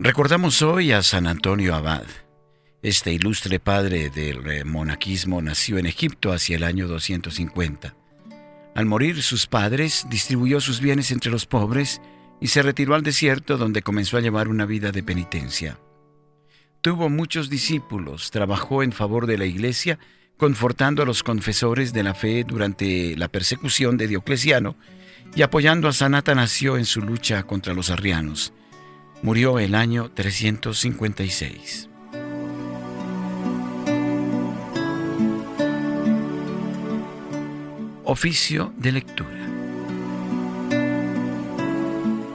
Recordamos hoy a San Antonio Abad. Este ilustre padre del monaquismo nació en Egipto hacia el año 250. Al morir sus padres, distribuyó sus bienes entre los pobres y se retiró al desierto donde comenzó a llevar una vida de penitencia. Tuvo muchos discípulos, trabajó en favor de la iglesia, confortando a los confesores de la fe durante la persecución de Diocleciano y apoyando a San Atanasio en su lucha contra los arrianos. Murió el año 356. Oficio de lectura.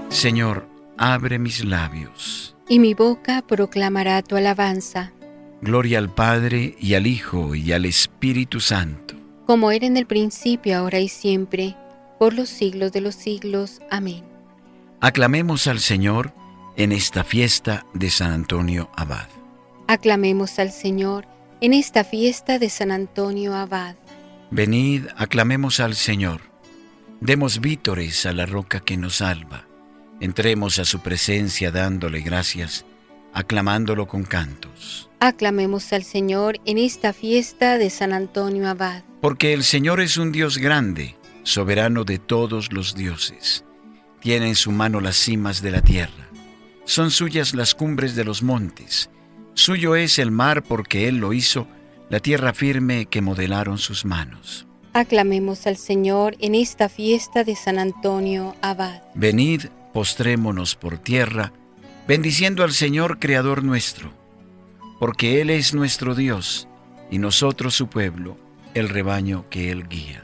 Señor, abre mis labios. Y mi boca proclamará tu alabanza. Gloria al Padre y al Hijo y al Espíritu Santo. Como era en el principio, ahora y siempre, por los siglos de los siglos. Amén. Aclamemos al Señor en esta fiesta de San Antonio Abad. Aclamemos al Señor en esta fiesta de San Antonio Abad. Venid, aclamemos al Señor. Demos vítores a la roca que nos salva. Entremos a su presencia dándole gracias, aclamándolo con cantos. Aclamemos al Señor en esta fiesta de San Antonio Abad. Porque el Señor es un Dios grande, soberano de todos los dioses. Tiene en su mano las cimas de la tierra. Son suyas las cumbres de los montes. Suyo es el mar porque Él lo hizo, la tierra firme que modelaron sus manos. Aclamemos al Señor en esta fiesta de San Antonio Abad. Venid, postrémonos por tierra, bendiciendo al Señor Creador nuestro, porque Él es nuestro Dios y nosotros su pueblo, el rebaño que Él guía.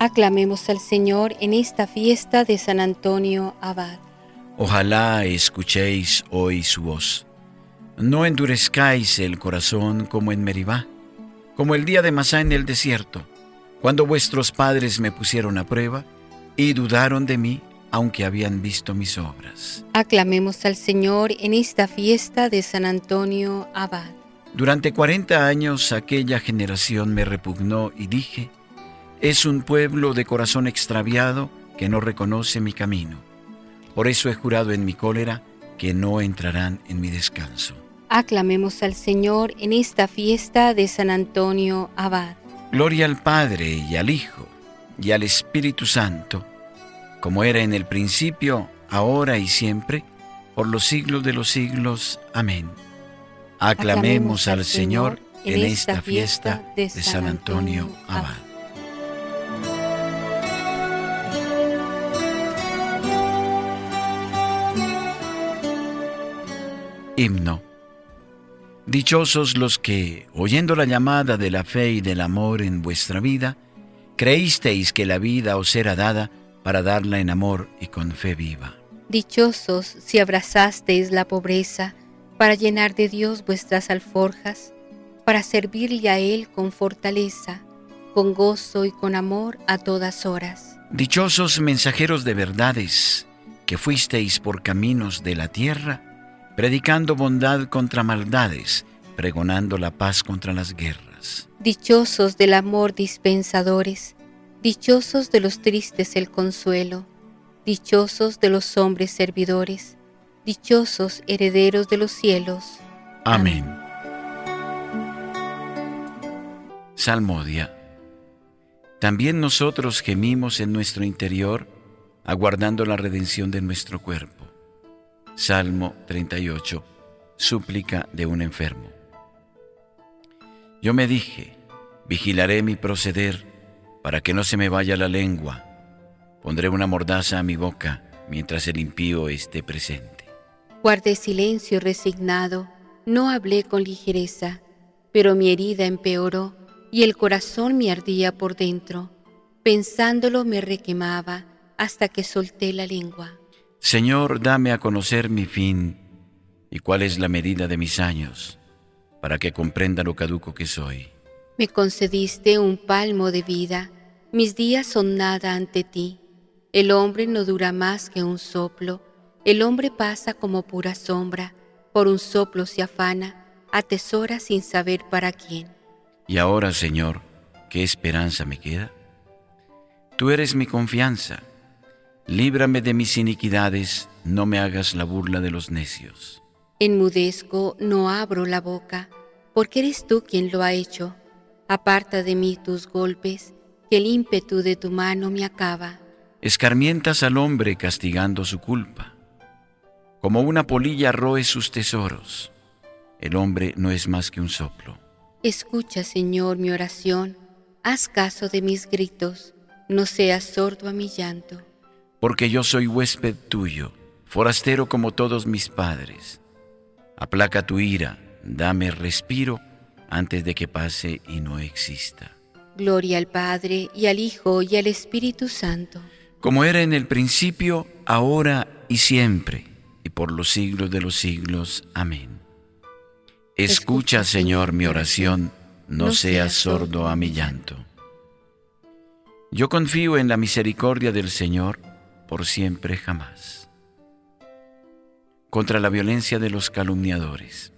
Aclamemos al Señor en esta fiesta de San Antonio Abad. Ojalá escuchéis hoy su voz. No endurezcáis el corazón como en Meribá, como el día de Masá en el desierto, cuando vuestros padres me pusieron a prueba y dudaron de mí, aunque habían visto mis obras. Aclamemos al Señor en esta fiesta de San Antonio Abad. Durante cuarenta años aquella generación me repugnó y dije, es un pueblo de corazón extraviado que no reconoce mi camino. Por eso he jurado en mi cólera que no entrarán en mi descanso. Aclamemos al Señor en esta fiesta de San Antonio Abad. Gloria al Padre y al Hijo y al Espíritu Santo, como era en el principio, ahora y siempre, por los siglos de los siglos. Amén. Aclamemos, al Señor en esta fiesta de San Antonio Abad. Himno. Dichosos los que, oyendo la llamada de la fe y del amor en vuestra vida, creísteis que la vida os era dada para darla en amor y con fe viva. Dichosos si abrazasteis la pobreza para llenar de Dios vuestras alforjas, para servirle a Él con fortaleza, con gozo y con amor a todas horas. Dichosos mensajeros de verdades, que fuisteis por caminos de la tierra, predicando bondad contra maldades, pregonando la paz contra las guerras. Dichosos del amor dispensadores, dichosos de los tristes el consuelo, dichosos de los hombres servidores, dichosos herederos de los cielos. Amén. Salmodia. También nosotros gemimos en nuestro interior, aguardando la redención de nuestro cuerpo Salmo 38, súplica de un enfermo. Yo me dije, vigilaré mi proceder para que no se me vaya la lengua. Pondré una mordaza a mi boca mientras el impío esté presente. Guardé silencio resignado, no hablé con ligereza, pero mi herida empeoró y el corazón me ardía por dentro. Pensándolo me requemaba hasta que solté la lengua. Señor, dame a conocer mi fin y cuál es la medida de mis años, para que comprenda lo caduco que soy. Me concediste un palmo de vida, mis días son nada ante ti. El hombre no dura más que un soplo, el hombre pasa como pura sombra, por un soplo se afana, atesora sin saber para quién. Y ahora, Señor, ¿qué esperanza me queda? Tú eres mi confianza Líbrame de mis iniquidades, no me hagas la burla de los necios. Enmudezco, no abro la boca, porque eres tú quien lo ha hecho. Aparta de mí tus golpes, que el ímpetu de tu mano me acaba. Escarmientas al hombre castigando su culpa. Como una polilla roe sus tesoros. El hombre no es más que un soplo. Escucha, Señor, mi oración. Haz caso de mis gritos. No seas sordo a mi llanto. Porque yo soy huésped tuyo, forastero como todos mis padres. Aplaca tu ira, dame respiro antes de que pase y no exista. Gloria al Padre y al Hijo y al Espíritu Santo. Como era en el principio, ahora y siempre, y por los siglos de los siglos. Amén. Escucha, Señor, mi oración, no seas sordo a mi llanto. Yo confío en la misericordia del Señor por siempre jamás. Contra la violencia de los calumniadores.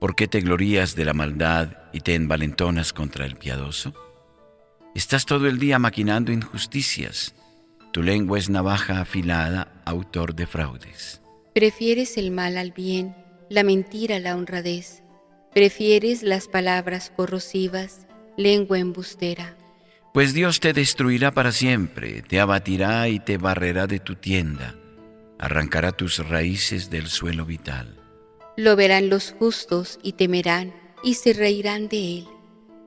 ¿Por qué te glorías de la maldad y te envalentonas contra el piadoso? Estás todo el día maquinando injusticias. Tu lengua es navaja afilada, autor de fraudes. Prefieres el mal al bien, la mentira a la honradez. Prefieres las palabras corrosivas, lengua embustera. Pues Dios te destruirá para siempre, te abatirá y te barrerá de tu tienda, arrancará tus raíces del suelo vital. Lo verán los justos y temerán y se reirán de él.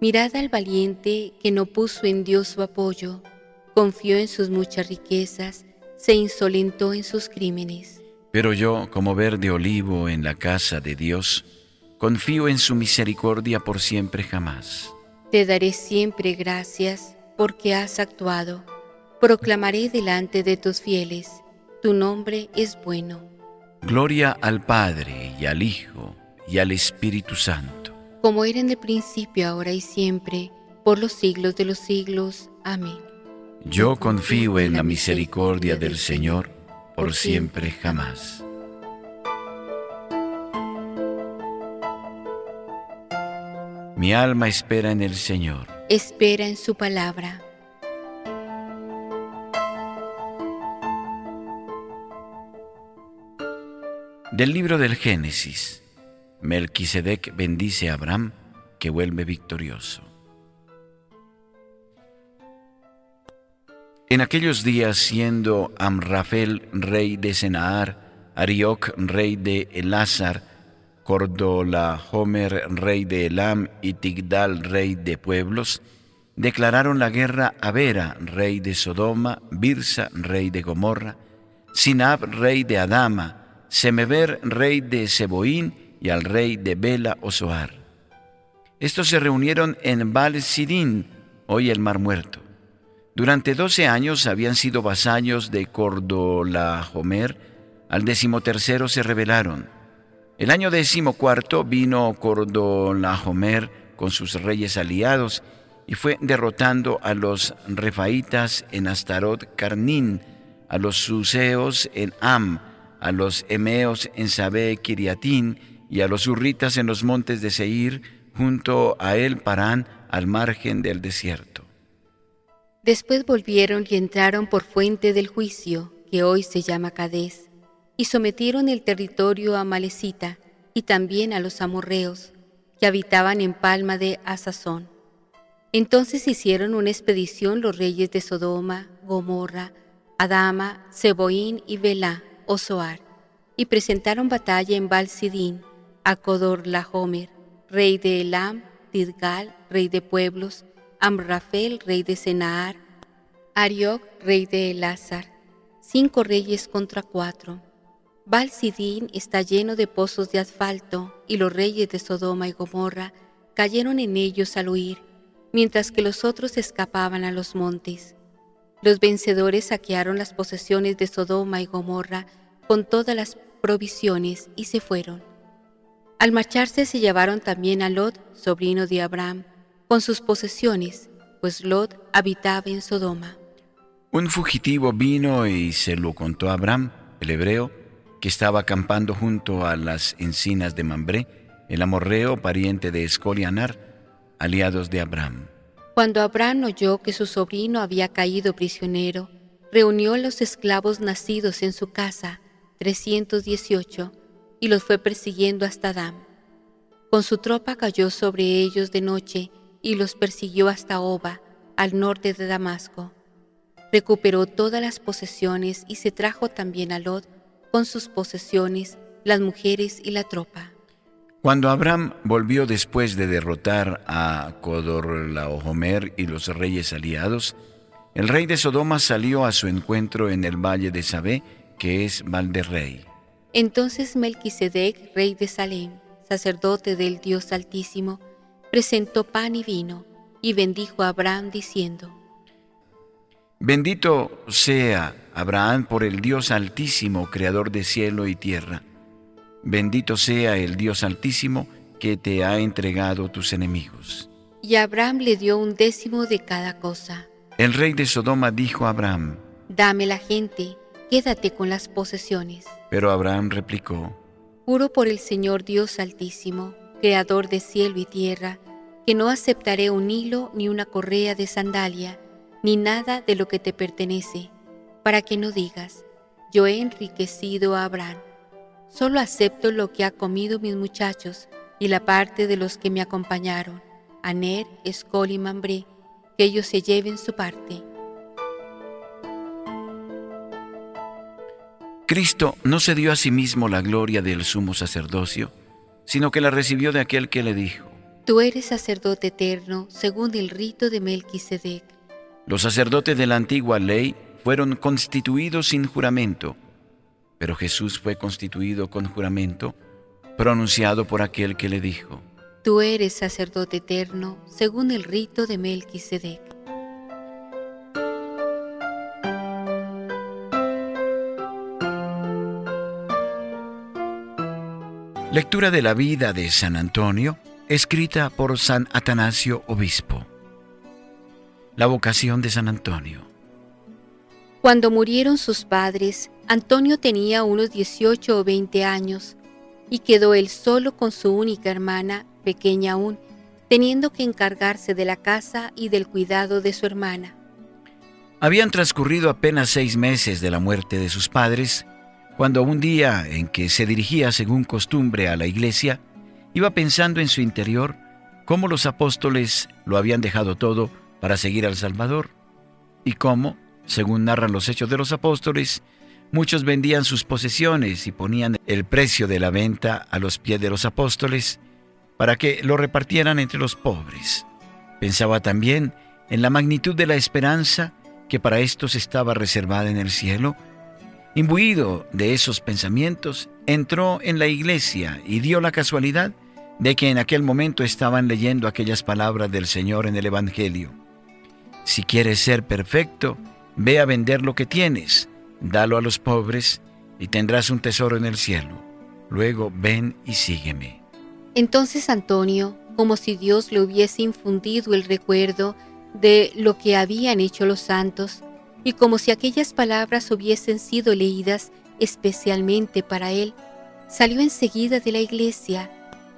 Mirad al valiente que no puso en Dios su apoyo, confió en sus muchas riquezas, se insolentó en sus crímenes. Pero yo, como verde olivo en la casa de Dios, confío en su misericordia por siempre jamás. Te daré siempre gracias porque has actuado. Proclamaré delante de tus fieles, tu nombre es bueno. Gloria al Padre y al Hijo y al Espíritu Santo. Como era en el principio, ahora y siempre, por los siglos de los siglos. Amén. Yo confío en la misericordia del Señor por siempre jamás. Mi alma espera en el Señor. Espera en su palabra. Del libro del Génesis. Melquisedec bendice a Abraham que vuelve victorioso. En aquellos días, siendo Amrafel rey de Senaar, Arioc rey de Elázar, Cordolahomer rey de Elam y Tigdal rey de pueblos, declararon la guerra a Vera rey de Sodoma, Birsa rey de Gomorra, Sinab rey de Adama, Semever, rey de Seboín, y al rey de Bela o. Estos se reunieron en Baal hoy el Mar Muerto. Durante doce años habían sido vasallos de Cordolahomer, al decimotercero se rebelaron. El año decimocuarto vino Cordolahomer con sus reyes aliados y fue derrotando a los refaitas en Astarot Carnín, a los suseos en Am, a los emeos en Sabé Kiriatín y a los urritas en los montes de Seir, junto a El Parán, al margen del desierto. Después volvieron y entraron por fuente del juicio, que hoy se llama Cadés, y sometieron el territorio a Malecita y también a los amorreos, que habitaban en Palma de Asazón. Entonces hicieron una expedición los reyes de Sodoma, Gomorra, Adama, Seboín y Belá, Osoar, y presentaron batalla en Balsidín a Codor Lahomer, rey de Elam, Tidgal, rey de pueblos, Amrafel, rey de Senaar, Arioc, rey de Elázar, cinco reyes contra cuatro. Balsidín está lleno de pozos de asfalto, y los reyes de Sodoma y Gomorra cayeron en ellos al huir, mientras que los otros escapaban a los montes. Los vencedores saquearon las posesiones de Sodoma y Gomorra con todas las provisiones y se fueron. Al marcharse se llevaron también a Lot, sobrino de Abraham, con sus posesiones, pues Lot habitaba en Sodoma. Un fugitivo vino y se lo contó a Abraham, el hebreo, estaba acampando junto a las encinas de Mambré, el amorreo pariente de Escolianar, aliados de Abraham. Cuando Abraham oyó que su sobrino había caído prisionero, reunió los esclavos nacidos en su casa, 318, y los fue persiguiendo hasta Dam. Con su tropa cayó sobre ellos de noche y los persiguió hasta Oba, al norte de Damasco. Recuperó todas las posesiones y se trajo también a Lot con sus posesiones, las mujeres y la tropa. Cuando Abraham volvió después de derrotar a Codorlaomer y los reyes aliados, el rey de Sodoma salió a su encuentro en el valle de Sabé, que es Valderrey. Entonces Melquisedec, rey de Salem, sacerdote del Dios Altísimo, presentó pan y vino y bendijo a Abraham diciendo, Bendito sea Abraham por el Dios Altísimo, creador de cielo y tierra. Bendito sea el Dios Altísimo que te ha entregado tus enemigos. Y Abraham le dio un décimo de cada cosa. El rey de Sodoma dijo a Abraham, Dame la gente, quédate con las posesiones. Pero Abraham replicó, Juro por el Señor Dios Altísimo, Creador de cielo y tierra, que no aceptaré un hilo ni una correa de sandalia, ni nada de lo que te pertenece, para que no digas, yo he enriquecido a Abraham. Solo acepto lo que ha comido mis muchachos y la parte de los que me acompañaron, Aner, Escol y Mambré, que ellos se lleven su parte. Cristo no se dio a sí mismo la gloria del sumo sacerdocio, sino que la recibió de aquel que le dijo, Tú eres sacerdote eterno según el rito de Melquisedec. Los sacerdotes de la antigua ley fueron constituidos sin juramento, pero Jesús fue constituido con juramento pronunciado por aquel que le dijo, Tú eres sacerdote eterno según el rito de Melquisedec. Lectura de la vida de San Antonio, escrita por San Atanasio Obispo. La vocación de San Antonio. Cuando murieron sus padres, Antonio tenía unos 18 o 20 años y quedó él solo con su única hermana, pequeña aún, teniendo que encargarse de la casa y del cuidado de su hermana. Habían transcurrido apenas seis meses de la muerte de sus padres cuando un día en que se dirigía según costumbre a la iglesia, iba pensando en su interior cómo los apóstoles lo habían dejado todo para seguir al Salvador, y cómo, según narran los hechos de los apóstoles, muchos vendían sus posesiones y ponían el precio de la venta a los pies de los apóstoles para que lo repartieran entre los pobres. Pensaba también en la magnitud de la esperanza que para estos estaba reservada en el cielo Imbuido de esos pensamientos, entró en la iglesia y dio la casualidad de que en aquel momento estaban leyendo aquellas palabras del Señor en el Evangelio. Si quieres ser perfecto, ve a vender lo que tienes, dalo a los pobres y tendrás un tesoro en el cielo. Luego ven y sígueme. Entonces Antonio, como si Dios le hubiese infundido el recuerdo de lo que habían hecho los santos, y como si aquellas palabras hubiesen sido leídas especialmente para él, salió enseguida de la iglesia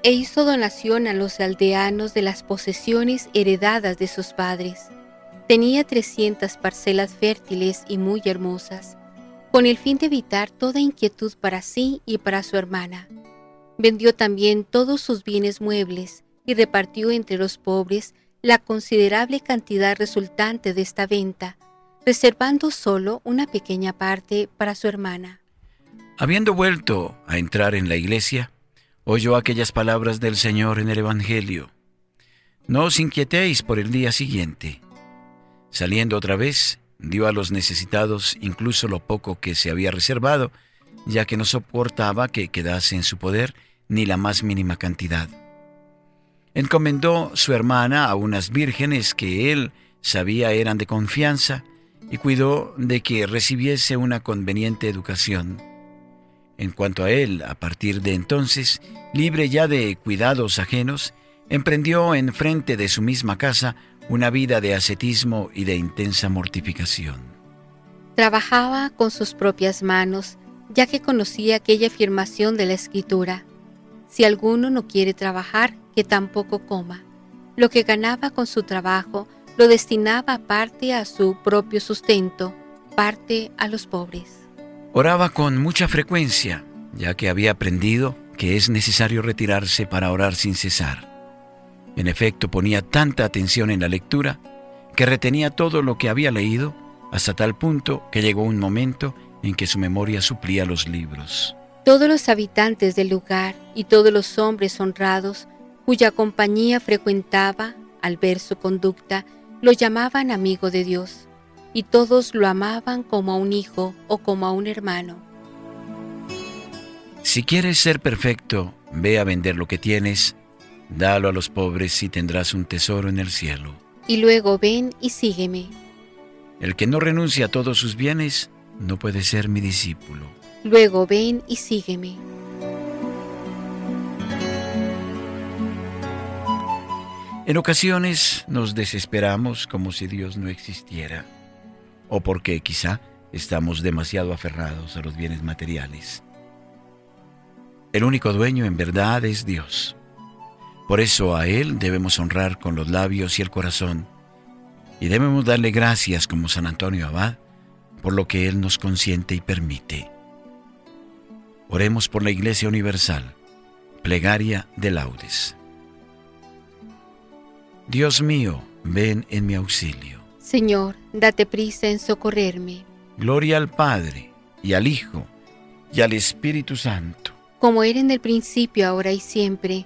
e hizo donación a los aldeanos de las posesiones heredadas de sus padres. Tenía 300 parcelas fértiles y muy hermosas, con el fin de evitar toda inquietud para sí y para su hermana. Vendió también todos sus bienes muebles y repartió entre los pobres la considerable cantidad resultante de esta venta, reservando solo una pequeña parte para su hermana. Habiendo vuelto a entrar en la iglesia, oyó aquellas palabras del Señor en el Evangelio. No os inquietéis por el día siguiente. Saliendo otra vez, dio a los necesitados incluso lo poco que se había reservado, ya que no soportaba que quedase en su poder ni la más mínima cantidad. Encomendó su hermana a unas vírgenes que él sabía eran de confianza, y cuidó de que recibiese una conveniente educación. En cuanto a él, a partir de entonces, libre ya de cuidados ajenos, emprendió en frente de su misma casa una vida de ascetismo y de intensa mortificación. Trabajaba con sus propias manos, ya que conocía aquella afirmación de la Escritura. Si alguno no quiere trabajar, que tampoco coma. Lo que ganaba con su trabajo lo destinaba parte a su propio sustento, parte a los pobres. Oraba con mucha frecuencia, ya que había aprendido que es necesario retirarse para orar sin cesar. En efecto, ponía tanta atención en la lectura que retenía todo lo que había leído hasta tal punto que llegó un momento en que su memoria suplía los libros. Todos los habitantes del lugar y todos los hombres honrados cuya compañía frecuentaba, al ver su conducta, lo llamaban amigo de Dios, y todos lo amaban como a un hijo o como a un hermano. Si quieres ser perfecto, ve a vender lo que tienes, dalo a los pobres y tendrás un tesoro en el cielo. Y luego ven y sígueme. El que no renuncia a todos sus bienes no puede ser mi discípulo. Luego ven y sígueme. En ocasiones nos desesperamos como si Dios no existiera, o porque quizá estamos demasiado aferrados a los bienes materiales. El único dueño en verdad es Dios. Por eso a Él debemos honrar con los labios y el corazón, y debemos darle gracias como San Antonio Abad por lo que Él nos consiente y permite. Oremos por la Iglesia Universal. Plegaria de laudes. Dios mío, ven en mi auxilio. Señor, date prisa en socorrerme. Gloria al Padre, y al Hijo, y al Espíritu Santo. Como era en el principio, ahora y siempre,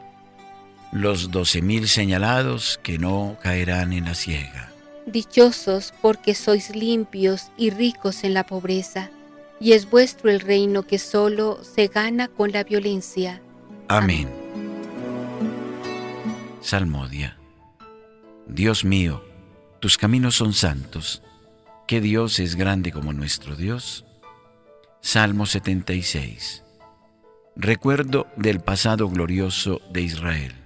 los doce mil señalados que no caerán en la ciega. Dichosos porque sois limpios y ricos en la pobreza, y es vuestro el reino que solo se gana con la violencia. Amén. Salmodia. Dios mío, tus caminos son santos. ¿Qué Dios es grande como nuestro Dios? Salmo 76. Recuerdo del pasado glorioso de Israel.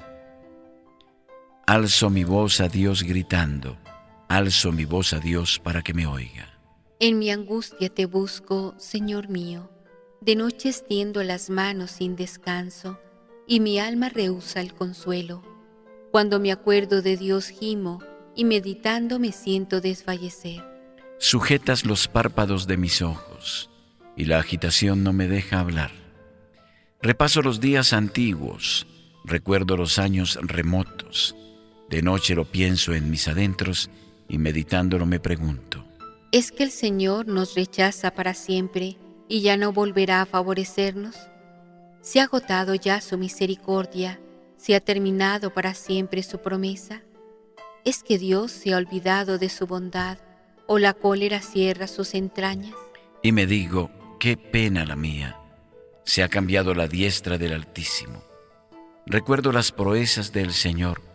Alzo mi voz a Dios gritando alzo mi voz a Dios para que me oiga. En mi angustia te busco, Señor mío. De noche extiendo las manos sin descanso, y mi alma rehúsa el consuelo. Cuando me acuerdo de Dios gimo, y meditando me siento desfallecer. Sujetas los párpados de mis ojos, y la agitación no me deja hablar. Repaso los días antiguos, recuerdo los años remotos. De noche lo pienso en mis adentros, y meditándolo me pregunto, ¿es que el Señor nos rechaza para siempre y ya no volverá a favorecernos? ¿Se ha agotado ya su misericordia? ¿Se ha terminado para siempre su promesa? ¿Es que Dios se ha olvidado de su bondad o la cólera cierra sus entrañas? Y me digo, qué pena la mía. Se ha cambiado la diestra del Altísimo. Recuerdo las proezas del Señor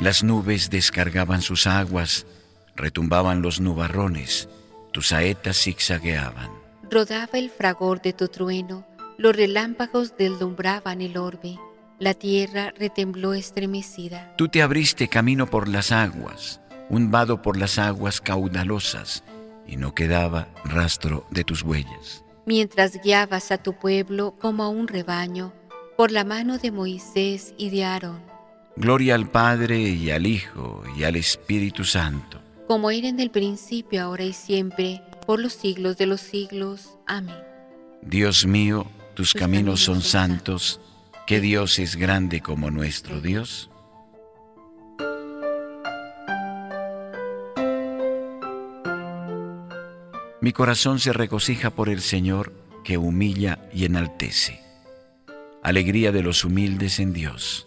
Las nubes descargaban sus aguas, retumbaban los nubarrones, tus saetas zigzagueaban. Rodaba el fragor de tu trueno, los relámpagos deslumbraban el orbe, la tierra retembló estremecida. Tú te abriste camino por las aguas, un vado por las aguas caudalosas, y no quedaba rastro de tus huellas. Mientras guiabas a tu pueblo como a un rebaño, por la mano de Moisés y de Aarón Gloria al Padre y al Hijo y al Espíritu Santo. Como era en el principio, ahora y siempre, por los siglos de los siglos. Amén. Dios mío, tus, caminos, son santos. ¿Qué Dios es grande como nuestro Dios? Mi corazón se regocija por el Señor que humilla y enaltece. Alegría de los humildes en Dios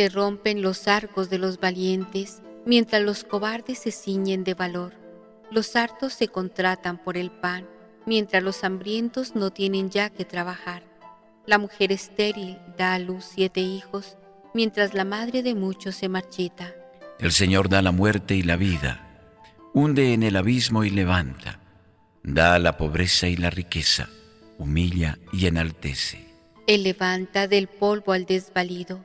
Se rompen los arcos de los valientes, mientras los cobardes se ciñen de valor. Los hartos se contratan por el pan, mientras los hambrientos no tienen ya que trabajar. La mujer estéril da a luz siete hijos, mientras la madre de muchos se marchita. El Señor da la muerte y la vida, hunde en el abismo y levanta, da la pobreza y la riqueza humilla y enaltece. Él levanta del polvo al desvalido,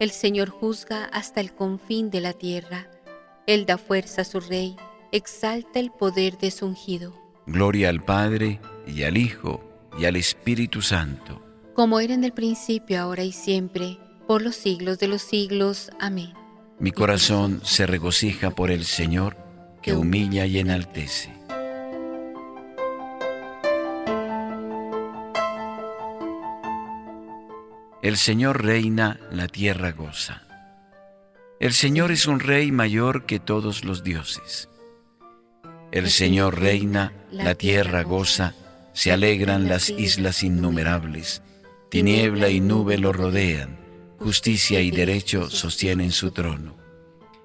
el Señor juzga hasta el confín de la tierra. Él da fuerza a su rey, exalta el poder de su ungido. Gloria al Padre, y al Hijo, y al Espíritu Santo. Como era en el principio, ahora y siempre, por los siglos de los siglos. Amén. Mi corazón se regocija por el Señor, que humilla y enaltece. El Señor reina, la tierra goza. El Señor es un rey mayor que todos los dioses. El Señor reina, la tierra goza, se alegran las islas innumerables, tiniebla y nube lo rodean, justicia y derecho sostienen su trono.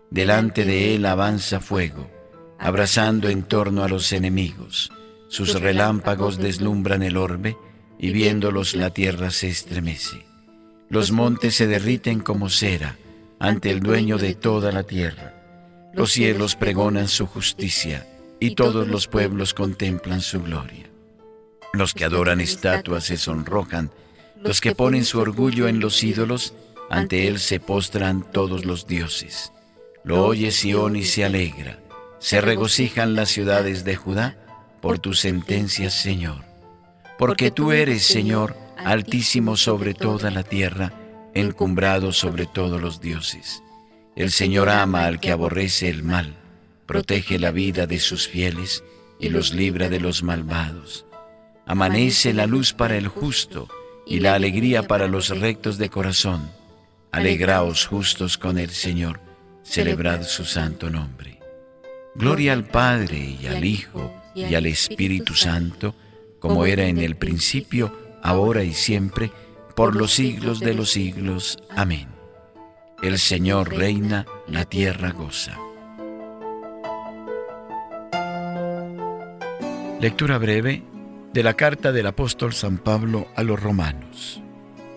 Delante de él avanza fuego, abrazando en torno a los enemigos. Sus relámpagos deslumbran el orbe, y viéndolos la tierra se estremece. Los montes se derriten como cera ante el dueño de toda la tierra. Los cielos pregonan su justicia y todos los pueblos contemplan su gloria. Los que adoran estatuas se sonrojan, los que ponen su orgullo en los ídolos, ante él se postran todos los dioses. Lo oye Sión y se alegra, se regocijan las ciudades de Judá por tus sentencias, Señor. Porque tú eres, Señor, altísimo sobre toda la tierra, encumbrado sobre todos los dioses. El Señor ama al que aborrece el mal, protege la vida de sus fieles y los libra de los malvados. Amanece la luz para el justo y la alegría para los rectos de corazón. Alegraos justos con el Señor, celebrad su santo nombre. Gloria al Padre y al Hijo y al Espíritu Santo, como era en el principio, ahora y siempre, por los siglos de los siglos. Amén. El Señor reina, la tierra goza. Lectura breve de la carta del apóstol San Pablo a los romanos.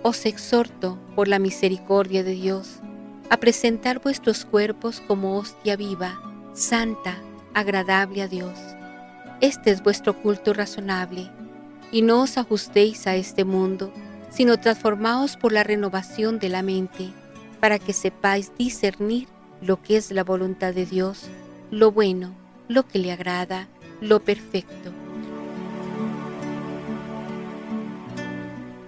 Os exhorto, por la misericordia de Dios, a presentar vuestros cuerpos como hostia viva, santa, agradable a Dios. Este es vuestro culto razonable y no os ajustéis a este mundo, sino transformaos por la renovación de la mente, para que sepáis discernir lo que es la voluntad de Dios, lo bueno, lo que le agrada, lo perfecto.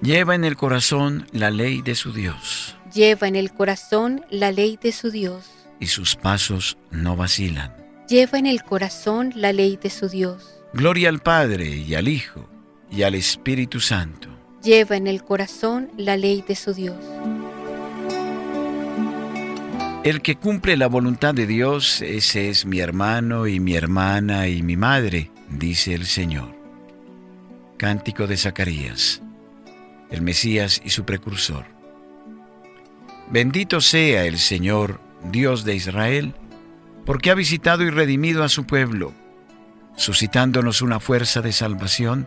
Lleva en el corazón la ley de su Dios. Lleva en el corazón la ley de su Dios. Y sus pasos no vacilan. Lleva en el corazón la ley de su Dios. Gloria al Padre y al Hijo y al Espíritu Santo. Lleva en el corazón la ley de su Dios. El que cumple la voluntad de Dios, ese es mi hermano y mi hermana y mi madre, dice el Señor. Cántico de Zacarías, el Mesías y su precursor. Bendito sea el Señor, Dios de Israel, porque ha visitado y redimido a su pueblo, suscitándonos una fuerza de salvación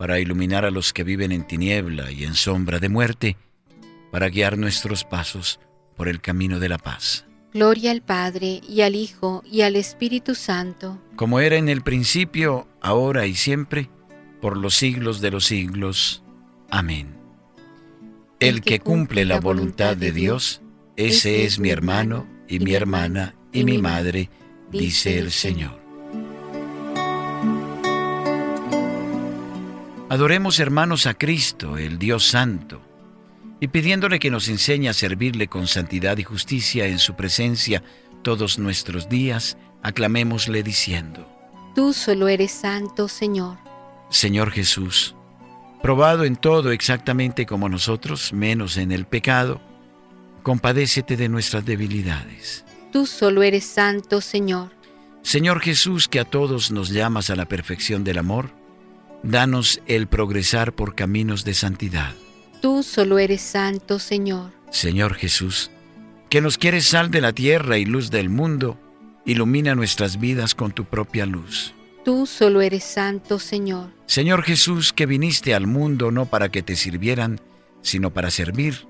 para iluminar a los que viven en tiniebla y en sombra de muerte, para guiar nuestros pasos por el camino de la paz. Gloria al Padre y al Hijo y al Espíritu Santo. Como era en el principio, ahora y siempre, por los siglos de los siglos. Amén. El que cumple la voluntad de Dios, ese es mi hermano y mi hermana y mi madre, dice el Señor. Adoremos hermanos a Cristo, el Dios Santo y pidiéndole que nos enseñe a servirle con santidad y justicia en su presencia todos nuestros días, aclamémosle diciendo, Tú solo eres santo, Señor. Señor Jesús, probado en todo exactamente como nosotros, menos en el pecado, compadécete de nuestras debilidades. Tú solo eres santo, Señor. Señor Jesús, que a todos nos llamas a la perfección del amor, danos el progresar por caminos de santidad. Tú solo eres santo, Señor. Señor Jesús, que nos quieres sal de la tierra y luz del mundo, ilumina nuestras vidas con tu propia luz. Tú solo eres santo, Señor. Señor Jesús, que viniste al mundo no para que te sirvieran, sino para servir.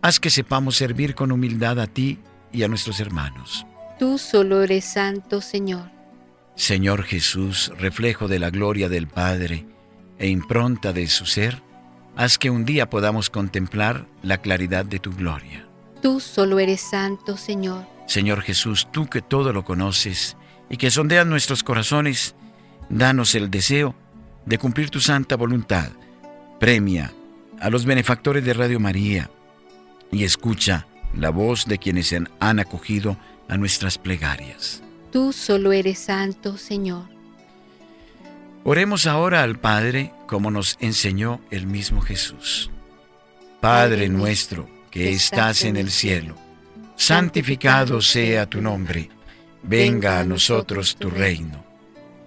Haz que sepamos servir con humildad a ti y a nuestros hermanos. Tú solo eres santo, Señor. Señor Jesús, reflejo de la gloria del Padre e impronta de su ser, haz que un día podamos contemplar la claridad de tu gloria. Tú solo eres santo, Señor. Señor Jesús, tú que todo lo conoces y que sondeas nuestros corazones, danos el deseo de cumplir tu santa voluntad. Premia a los benefactores de Radio María y escucha la voz de quienes han acogido a nuestras plegarias. Tú solo eres santo, Señor. Oremos ahora al Padre como nos enseñó el mismo Jesús. Padre nuestro que estás en el cielo, santificado sea tu nombre, venga a nosotros tu reino,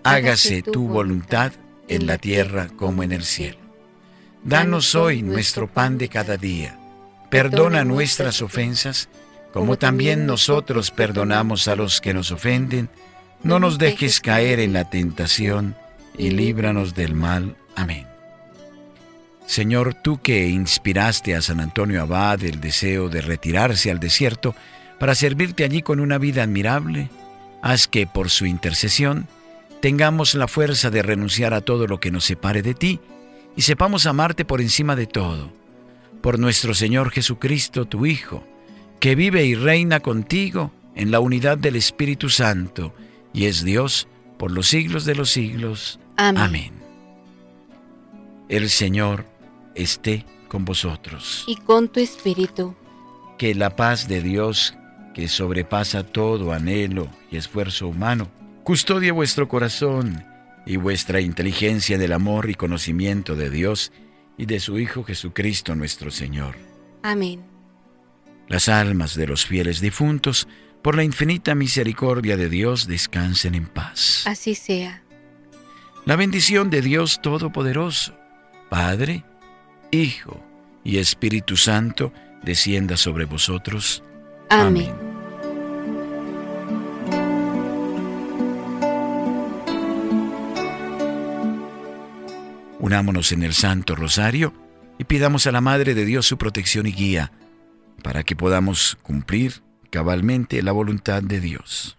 hágase tu voluntad en la tierra como en el cielo. Danos hoy nuestro pan de cada día, perdona nuestras ofensas, como también nosotros perdonamos a los que nos ofenden, no nos dejes caer en la tentación, y líbranos del mal. Amén. Señor, tú que inspiraste a San Antonio Abad el deseo de retirarse al desierto para servirte allí con una vida admirable, haz que por su intercesión tengamos la fuerza de renunciar a todo lo que nos separe de ti y sepamos amarte por encima de todo. Por nuestro Señor Jesucristo, tu Hijo, que vive y reina contigo en la unidad del Espíritu Santo y es Dios por los siglos de los siglos. Amén. El Señor esté con vosotros. Y con tu espíritu. Que la paz de Dios, que sobrepasa todo anhelo y esfuerzo humano, custodie vuestro corazón y vuestra inteligencia del amor y conocimiento de Dios y de su Hijo Jesucristo nuestro Señor. Amén. Las almas de los fieles difuntos, por la infinita misericordia de Dios, descansen en paz. Así sea. La bendición de Dios Todopoderoso, Padre, Hijo y Espíritu Santo, descienda sobre vosotros. Amén. Unámonos en el Santo Rosario y pidamos a la Madre de Dios su protección y guía para que podamos cumplir cabalmente la voluntad de Dios.